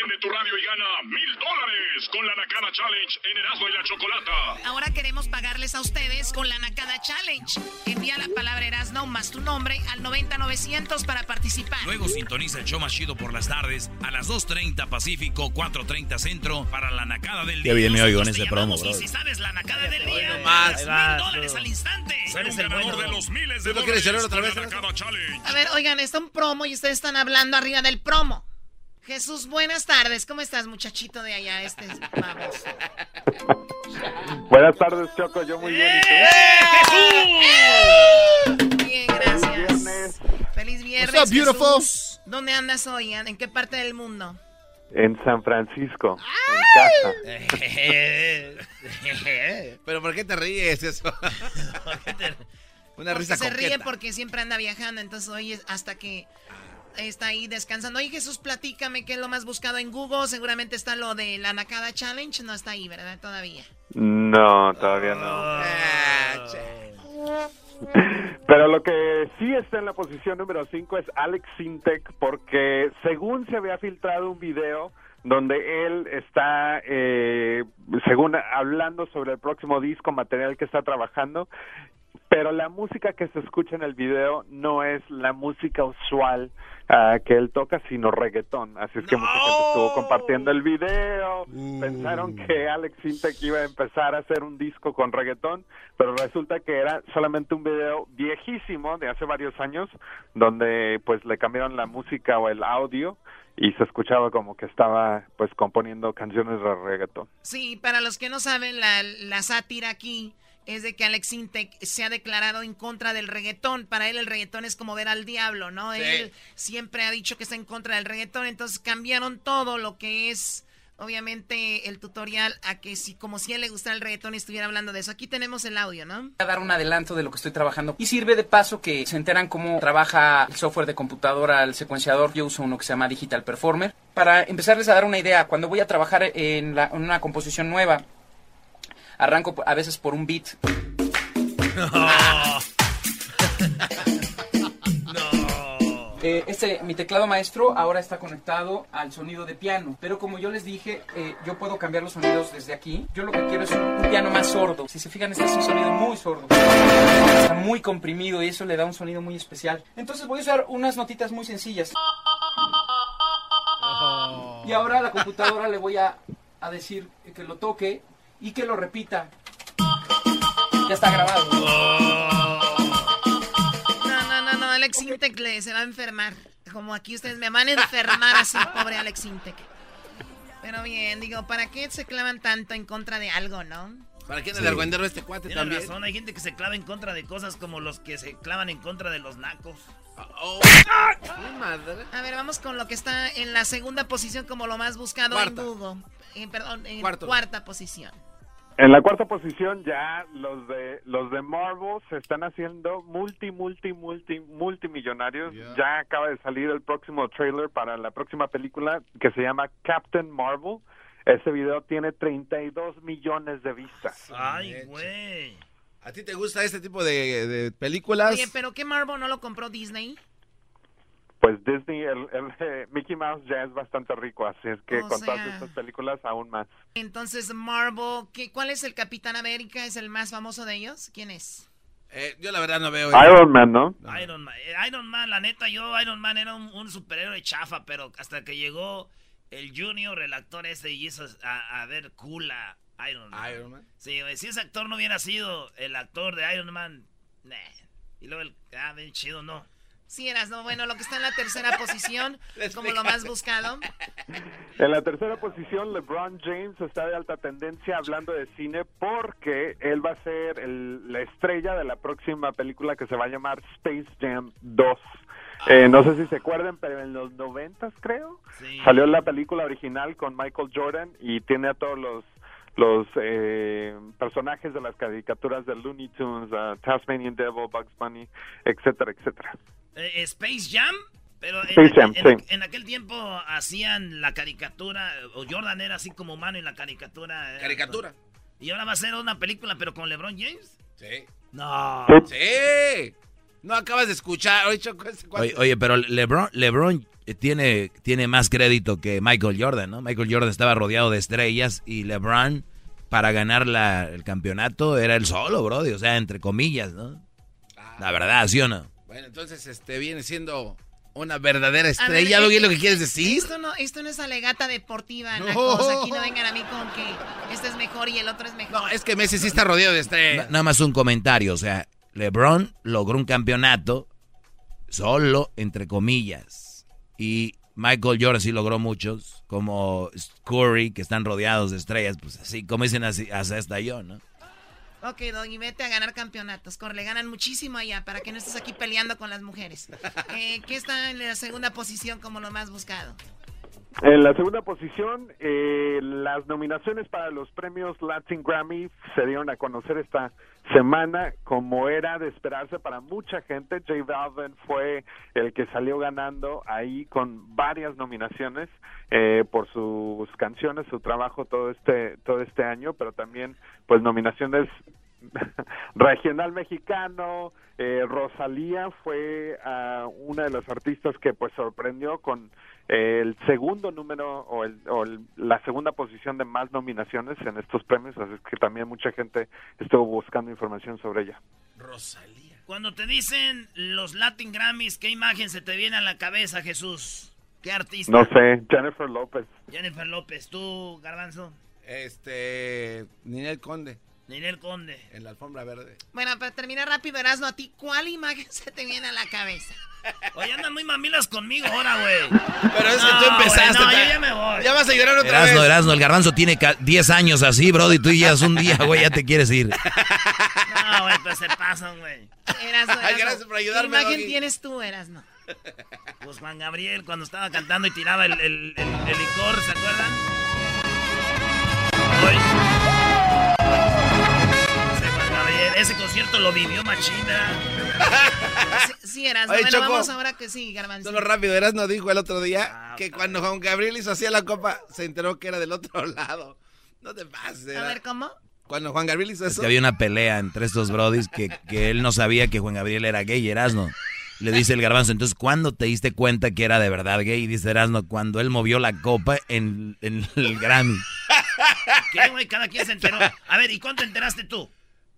Prende tu radio y gana mil dólares con la Nakada Challenge en Erasmo y la Chocolata. Ahora queremos pagarles a ustedes con la Nakada Challenge. Envía la palabra Erasmo más tu nombre al 90900 para participar. Luego sintoniza el show más chido por las tardes a las 2.30 Pacífico, 4.30 Centro para la Nakada del día. Qué bien me oigo en ese promo, bro. Y si sabes la Nakada del día, más. mil dólares al instante. Eres el ganador de los miles de ¿No quieres llorar dólares otra vez? la Nakada Challenge. A ver, oigan, está un promo y ustedes están hablando arriba del promo. Jesús, buenas tardes. ¿Cómo estás, muchachito de allá? Este es- vamos. Buenas tardes, Choco. Yo muy bien. ¿y tú? Bien, gracias. Viernes Feliz viernes. What's up, beautiful? Jesús. ¿Dónde andas hoy? ¿En qué parte del mundo? en San Francisco, en casa. Pero ¿por qué te ríes eso? Una Porque risa se ríe porque siempre anda viajando, entonces hoy es hasta que está ahí descansando. Oye, Jesús, platícame qué es lo más buscado en Google. Seguramente está lo de la Nakada Challenge. No está ahí, ¿verdad? Todavía. No, todavía no. Ah. Pero lo que sí está en la posición número 5 es Alex Sintek, porque según se había filtrado un video donde él está, eh, según hablando sobre el próximo disco, material que está trabajando, pero la música que se escucha en el video no es la música usual ah, que él toca, sino reggaetón. Así es que mucha gente estuvo compartiendo el video, pensaron que Alex Sintek iba a empezar a hacer un disco con reggaetón, pero resulta que era solamente un video viejísimo de hace varios años, donde pues le cambiaron la música o el audio y se escuchaba como que estaba pues componiendo canciones de reggaetón. Sí, para los que no saben, la, la sátira aquí es de que Alex Intec se ha declarado en contra del reggaetón. Para él el reggaetón es como ver al diablo, ¿no? Sí. Él siempre ha dicho que está en contra del reggaetón, entonces cambiaron todo lo que es, obviamente, el tutorial a que si, como si a él le gustara el reggaetón estuviera hablando de eso. Aquí tenemos el audio, ¿no? Voy a dar un adelanto de lo que estoy trabajando y sirve de paso que se enteran cómo trabaja el software de computadora, el secuenciador. Yo uso uno que se llama Digital Performer. Para empezarles a dar una idea, cuando voy a trabajar en, la- en una composición nueva, arranco a veces por un beat. Eh, este, mi teclado maestro ahora está conectado al sonido de piano, pero como yo les dije, eh, yo puedo cambiar los sonidos desde aquí. Yo lo que quiero es un, un piano más sordo. Si se fijan, este es un sonido muy sordo. Está muy comprimido y eso le da un sonido muy especial. Entonces voy a usar unas notitas muy sencillas. Y ahora a la computadora le voy a, a decir que lo toque y que lo repita. Ya está grabado. No, no, no, no, Alex Intec le, se va a enfermar. Como aquí ustedes me van a enfermar así, pobre Alex Intec. Pero bien, digo, ¿para qué se clavan tanto en conra de algo, no? ¿Para qué anda de argüendero este cuate Tienes también? razón, hay gente que se clava en contra de cosas como los que se clavan en contra de los nacos. Oh. Madre. A ver, vamos con lo que está en la segunda posición como lo más buscado Cuarta. en Google. Eh, perdón, en Cuarto. cuarta posición. En la cuarta posición ya los de los de Marvel se están haciendo multi multi multi multimillonarios. Yeah. Ya acaba de salir el próximo trailer para la próxima película que se llama Captain Marvel. Ese video tiene 32 millones de vistas. Ay, güey. ¿A ti te gusta este tipo de, de películas? Oye, pero ¿qué Marvel no lo compró Disney? Pues Disney, el, el, eh, Mickey Mouse ya es bastante rico, así es que O con sea- todas estas películas aún más. Entonces, Marvel, ¿qué, ¿cuál es el Capitán América? ¿Es el más famoso de ellos? ¿Quién es? Eh, yo la verdad no veo. Iron Man, ¿no? Iron Man. Eh, Iron Man, la neta, yo, Iron Man era un, un superhéroe chafa, pero hasta que llegó el Junior, el actor ese, y hizo a, a ver cool a Iron Man. Iron Man. Sí, güey, si ese actor no hubiera sido el actor de Iron Man, nah. Y luego el, ah, bien chido, no. Sí, eras, no, bueno, lo que está en la tercera posición, como lo más buscado. En la tercera posición, LeBron James está de alta tendencia hablando de cine porque él va a ser el- la estrella de la próxima película que se va a llamar Space Jam 2. Eh, no sé si se acuerdan, pero en los noventas creo Sí. salió la película original con Michael Jordan y tiene a todos los los eh, personajes de las caricaturas de Looney Tunes, uh, Tasmanian Devil, Bugs Bunny, etcétera, etcétera. Eh, Space Jam, pero en, Space Jam, en- sí. en aquel tiempo hacían la caricatura, o Jordan era así como humano y la caricatura. era- Caricatura. Y ahora va a ser una película, pero con LeBron James. Sí. No. Sí. No acabas de escuchar. Oye, pero LeBron, LeBron eh, tiene, tiene más crédito que Michael Jordan, ¿no? Michael Jordan estaba rodeado de estrellas y LeBron, para ganar la, el campeonato, era el solo, Brody. O sea, entre comillas, ¿no? La verdad, ¿sí o no? Bueno, entonces este viene siendo una verdadera estrella, ¿lo que quieres decir? Esto no, esto no es alegata deportiva, no. Aquí no vengan a mí con que este es mejor y el otro es mejor. No, es que Messi sí está rodeado de estrellas. Nada más un comentario, o sea, LeBron logró un campeonato solo, entre comillas. Y Michael Jordan sí logró muchos, como Curry, que están rodeados de estrellas, pues así, como dicen así, hasta yo, ¿no? Ok, Doggy, vete a ganar campeonatos. Corre, le ganan muchísimo allá para que no estés aquí peleando con las mujeres. Eh, ¿Qué está en la segunda posición como lo más buscado? En la segunda posición, eh, las nominaciones para los premios Latin Grammy se dieron a conocer esta semana, como era de esperarse para mucha gente. J Balvin fue el que salió ganando ahí con varias nominaciones eh, por sus canciones, su trabajo todo este todo este año, pero también pues nominaciones regional mexicano. Eh, Rosalía fue uh, una de las artistas que pues sorprendió con el segundo número o, el, o la segunda posición de más nominaciones en estos premios, así que también mucha gente estuvo buscando información sobre ella. Rosalía. Cuando te dicen los Latin Grammys, ¿qué imagen se te viene a la cabeza, Jesús? ¿Qué artista? No sé, Jennifer López. Jennifer López, ¿tú, Garbanzo? Este, Ninel Conde. Ninel Conde. En la alfombra verde. Bueno, para terminar rápido, Erasmo, ¿a ti cuál imagen se te viene a la cabeza? Oye, andan muy mamilas conmigo ahora, güey. Pero es que tú empezaste. no, yo ya me voy. Ya vas a llorar otra Erasno, vez. Erasno, el garbanzo tiene 10 años así, bro, y tú ya es un día, güey, ya te quieres ir. No, güey, pues se pasan, güey. Erasno, Ay, gracias por ayudarme, ¿Qué imagen tienes tú, Erasno? Pues Juan Gabriel, cuando estaba cantando y tiraba el, el, el, el licor, ¿se acuerdan? Ese concierto lo vivió Machina. Sí, sí Erasno. Oye, bueno, Choco. vamos ahora que sí, Garbanzo. Solo rápido, Erasno dijo el otro día Ah, que cuando Juan Gabriel hizo así a la copa, se enteró que era del otro lado. No te pases. A ver, ¿cómo? Cuando Juan Gabriel hizo Es eso. que había una pelea entre estos brodis que, que él no sabía que Juan Gabriel era gay, Erasno. Le dice el garbanzo, entonces, ¿cuándo te diste cuenta que era de verdad gay? Y dice Erasno, cuando él movió la copa en, en el Grammy. ¿Qué, güey? Cada quien se enteró. A ver, ¿y cuándo te enteraste tú?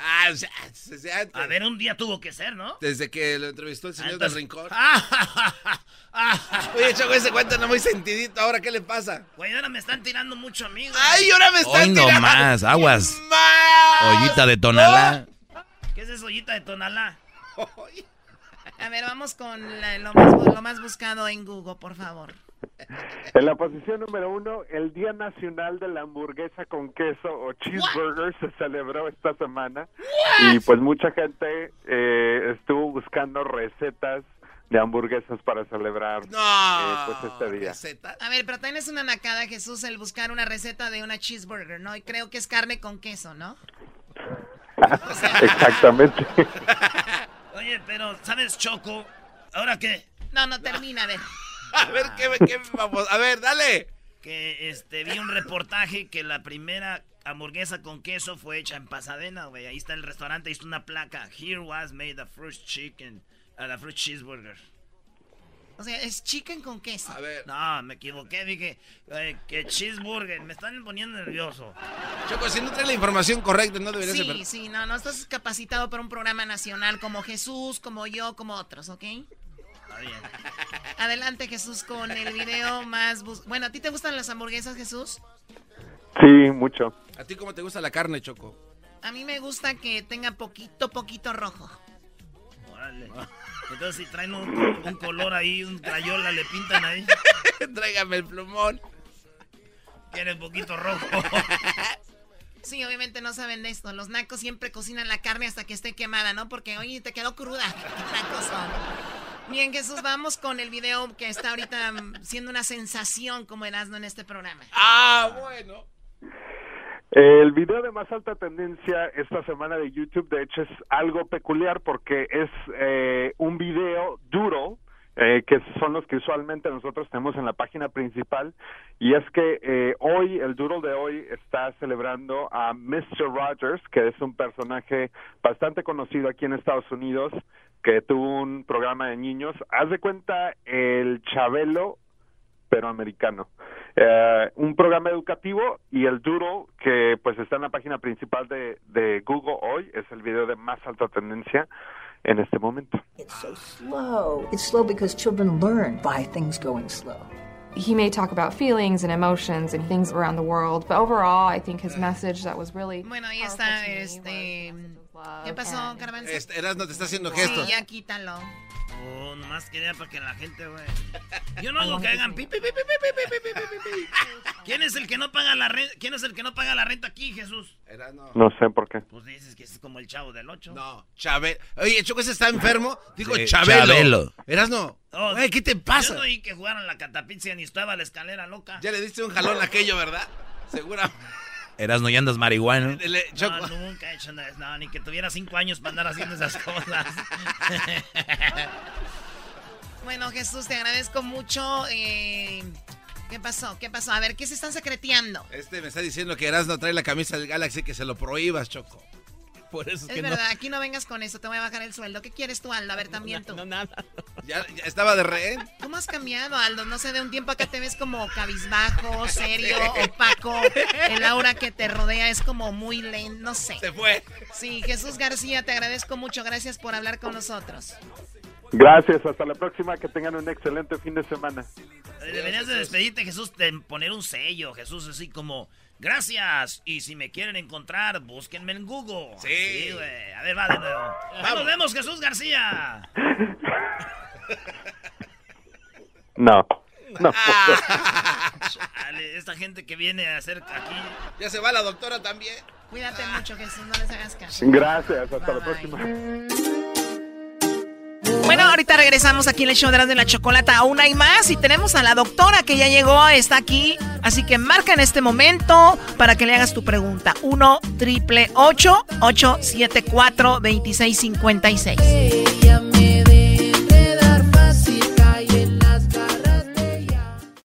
Ah, o sea, desde antes. A ver, un día tuvo que ser, ¿no? Desde que lo entrevistó el señor Entonces- del rincón. Ah, Oye, Choco, ese cuento no muy sentidito. ¿Ahora qué le pasa? Güey, ahora me están tirando mucho a mí, güey. ¡Ay, ahora me están Hoy no tirando! más, aguas. ¡Más! Ollita de Tonalá. ¿Qué es eso, ollita de Tonalá? A ver, vamos con la- lo, más, bu- lo más buscado en Google, por favor. En la posición número uno, el Día Nacional de la Hamburguesa con Queso o Cheeseburger se celebró esta semana y pues mucha gente eh, estuvo buscando recetas de hamburguesas para celebrar No. eh, pues este día. ¿Receta? A ver, pero también es una nacada, Jesús, el buscar una receta de una cheeseburger, ¿no? Y creo que es carne con queso, ¿no? Exactamente. Oye, pero, ¿sabes, Choco? ¿Ahora qué? No, no termina, a ver. A ver, ¿qué, qué vamos? A ver, dale. Que este vi un reportaje que la primera hamburguesa con queso fue hecha en Pasadena, güey. Ahí está el restaurante, ahí está una placa. Here was made the first chicken, uh, the first cheeseburger. O sea, es chicken con queso. A ver, No, me equivoqué, dije eh, que cheeseburger. Me están poniendo nervioso. Choco, si no trae la información correcta, no debería Sí, ser. sí, no, no estás capacitado para un programa nacional como Jesús, como yo, como otros, ¿ok? Bien. Adelante, Jesús, con el video más... bus- Bueno, ¿a ti te gustan las hamburguesas, Jesús? Sí, mucho. ¿A ti cómo te gusta la carne, Choco? A mí me gusta que tenga poquito, poquito rojo. Órale. Entonces, si traen un, un color ahí, un crayola, le pintan ahí. Tráigame el plumón. Un poquito rojo. Sí, obviamente no saben de esto. Los nacos siempre cocinan la carne hasta que esté quemada, ¿no? Porque, oye, te quedó cruda. ¿Qué nacos son? Bien, Jesús, vamos con el video que está ahorita mm, siendo una sensación como Erasmo en este programa. Ah, bueno. El video de más alta tendencia esta semana de YouTube, de hecho, es algo peculiar porque es eh, un video duro eh, que son los que usualmente nosotros tenemos en la página principal. Y es que eh, hoy, el Doodle de hoy está celebrando a Mr. Rogers, que es un personaje bastante conocido aquí en Estados Unidos, que tuvo un programa de niños. Haz de cuenta el Chabelo, pero americano. Eh, un programa educativo y el Doodle, que pues está en la página principal de, de Google hoy, es el video de más alta tendencia en este momento. It's so slow. It's slow because children learn by things going slow. He may talk about feelings and emotions and things around the world, but overall, I think his message that was really. Bueno, ahí está, este. ¿Qué pasó, Carmen? Este, Erasmo te está haciendo gestos. Sí, ya quítalo. Oh, nomás quería para que la gente, güey. Yo no hago que hagan pipi, pipi, pipi, pipi, ¿Quién es el que no paga la renta? ¿Quién es el que no paga la renta aquí, Jesús? Era, no. sé por qué. Pues dices que es como el chavo del 8. No, Chabelo. Oye, Choco, ese está enfermo. Digo, Chabelo. Chabelo. Erasno. Oh, ¿qué te pasa? Yo no oí que jugaron la catapizia ni estaba la escalera loca. Ya le diste un jalón a aquello, ¿verdad? Seguramente. Erasmo, ya andas marihuana. No, nunca he hecho nada. No, ni que tuviera cinco años para andar haciendo esas cosas. Bueno, Jesús, te agradezco mucho. Eh, ¿Qué pasó? ¿Qué pasó? A ver, ¿qué se están secreteando? Este me está diciendo que Erasmo trae la camisa del Galaxy que se lo prohíbas, Choco. Por eso es, Es que verdad, aquí no vengas con eso, te voy a bajar el sueldo. ¿Qué quieres tú, Aldo? A ver, también tú. no. No, nada. Ya, ya estaba de rehén. ¿Cómo has cambiado, Aldo? No sé, de un tiempo acá te ves como cabizbajo, serio, opaco. El aura que te rodea es como muy lento, no sé. Se fue. Sí, Jesús García, te agradezco mucho. Gracias por hablar con nosotros. Gracias, hasta la próxima, que tengan un excelente fin de semana. Deberías de despedirte, Jesús, de poner un sello, Jesús, así como, gracias, y si me quieren encontrar, búsquenme en Google. Sí. güey. A ver, va de nuevo. Nos vemos, Jesús García. No, no. Chale, esta gente que viene a hacer aquí... Ya se va la doctora también. Cuídate mucho, Jesús, no les hagas caso. Gracias, hasta la Bye, próxima. Bueno, ahorita regresamos aquí en el show de las de la chocolata. Aún hay más y tenemos a la doctora que ya llegó, está aquí. Así que marca en este momento para que le hagas tu pregunta. 1 triple 874 2656.